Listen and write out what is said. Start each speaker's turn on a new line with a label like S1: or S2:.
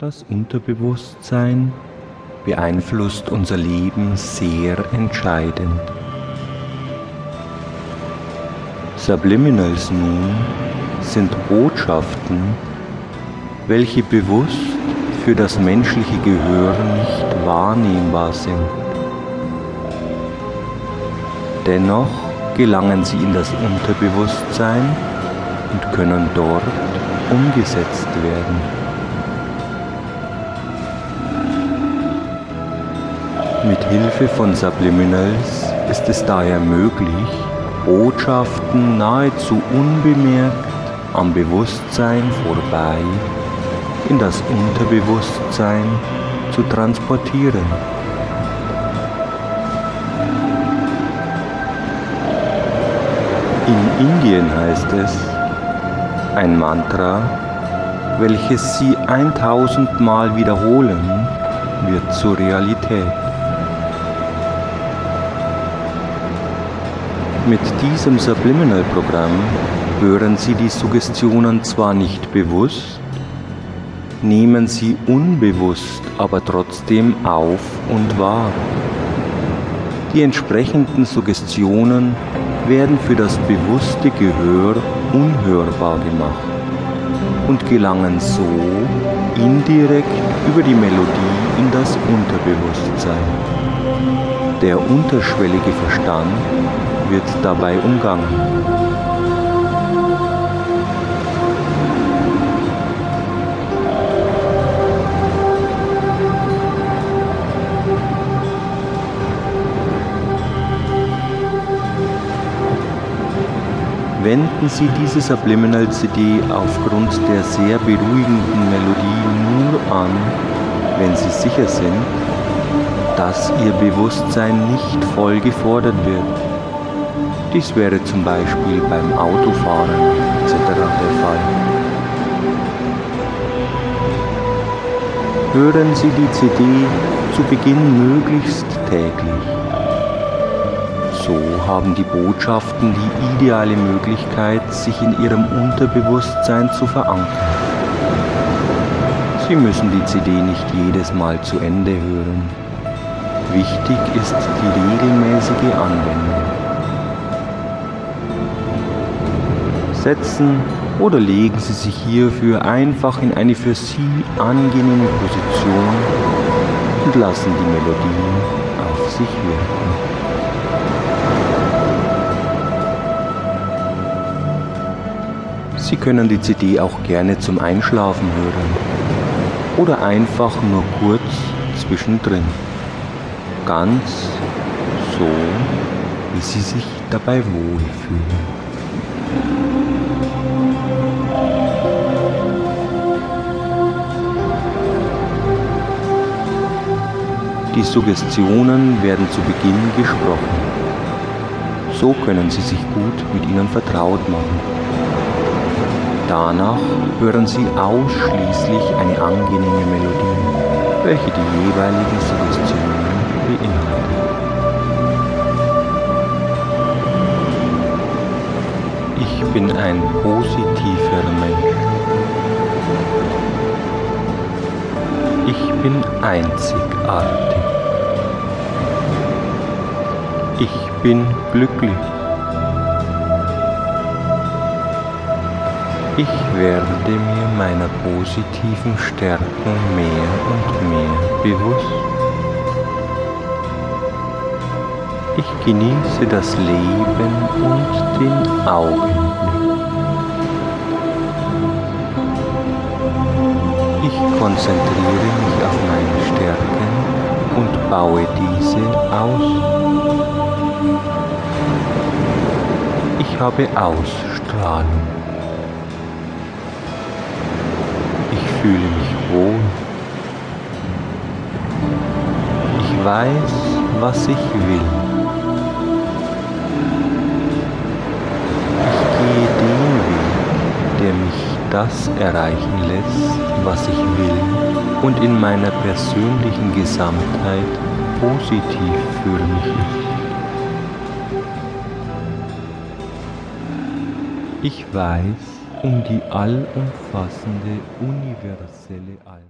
S1: Das Unterbewusstsein beeinflusst unser Leben sehr entscheidend. Subliminals nun sind Botschaften, welche bewusst für das menschliche Gehör nicht wahrnehmbar sind. Dennoch gelangen sie in das Unterbewusstsein und können dort umgesetzt werden. Mit Hilfe von Subliminals ist es daher möglich, Botschaften nahezu unbemerkt am Bewusstsein vorbei in das Unterbewusstsein zu transportieren. In Indien heißt es, ein Mantra, welches Sie 1000 Mal wiederholen, wird zur Realität. Mit diesem Subliminal-Programm hören Sie die Suggestionen zwar nicht bewusst, nehmen sie unbewusst aber trotzdem auf und wahr. Die entsprechenden Suggestionen werden für das bewusste Gehör unhörbar gemacht und gelangen so indirekt über die Melodie in das Unterbewusstsein. Der unterschwellige Verstand wird dabei umgangen. Wenden Sie diese Subliminal CD aufgrund der sehr beruhigenden Melodie nur an, wenn Sie sicher sind, dass Ihr Bewusstsein nicht voll gefordert wird. Dies wäre zum Beispiel beim Autofahren etc. der Fall. Hören Sie die CD zu Beginn möglichst täglich. So haben die Botschaften die ideale Möglichkeit, sich in Ihrem Unterbewusstsein zu verankern. Sie müssen die CD nicht jedes Mal zu Ende hören. Wichtig ist die regelmäßige Anwendung. Setzen oder legen Sie sich hierfür einfach in eine für Sie angenehme Position und lassen die Melodie auf sich wirken. Sie können die CD auch gerne zum Einschlafen hören oder einfach nur kurz zwischendrin. Ganz so, wie Sie sich dabei wohlfühlen. Die Suggestionen werden zu Beginn gesprochen. So können Sie sich gut mit ihnen vertraut machen. Danach hören Sie ausschließlich eine angenehme Melodie, welche die jeweiligen Suggestionen beinhaltet. Bin ein positiver Mensch. Ich bin einzigartig. Ich bin glücklich. Ich werde mir meiner positiven Stärken mehr und mehr bewusst. Ich genieße das Leben und den Augenblick. Ich konzentriere mich auf meine Stärken und baue diese aus. Ich habe Ausstrahlung. Ich fühle mich wohl. Ich weiß, was ich will. Das erreichen lässt, was ich will und in meiner persönlichen Gesamtheit positiv für mich ist. Ich weiß um die allumfassende universelle Allmacht.